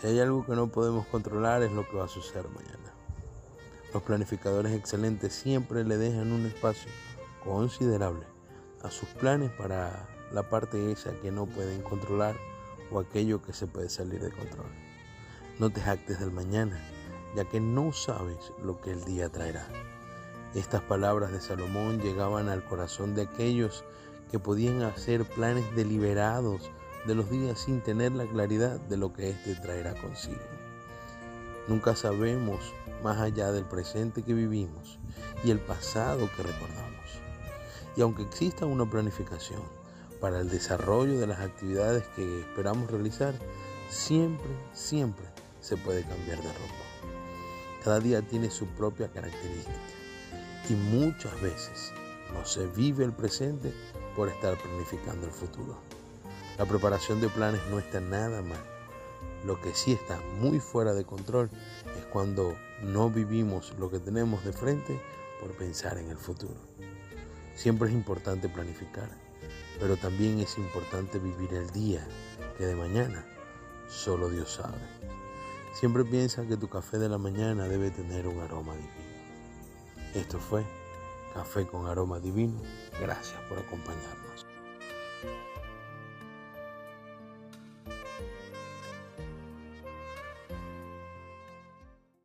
Si hay algo que no podemos controlar es lo que va a suceder mañana. Los planificadores excelentes siempre le dejan un espacio considerable a sus planes para la parte esa que no pueden controlar o aquello que se puede salir de control. No te jactes del mañana, ya que no sabes lo que el día traerá. Estas palabras de Salomón llegaban al corazón de aquellos que podían hacer planes deliberados de los días sin tener la claridad de lo que éste traerá consigo. Nunca sabemos más allá del presente que vivimos y el pasado que recordamos. Y aunque exista una planificación para el desarrollo de las actividades que esperamos realizar, siempre, siempre se puede cambiar de rumbo. Cada día tiene su propia característica y muchas veces no se vive el presente por estar planificando el futuro. La preparación de planes no está nada mal. Lo que sí está muy fuera de control es cuando no vivimos lo que tenemos de frente por pensar en el futuro. Siempre es importante planificar, pero también es importante vivir el día que de mañana solo Dios sabe. Siempre piensa que tu café de la mañana debe tener un aroma divino. Esto fue Café con Aroma Divino. Gracias por acompañarnos. Música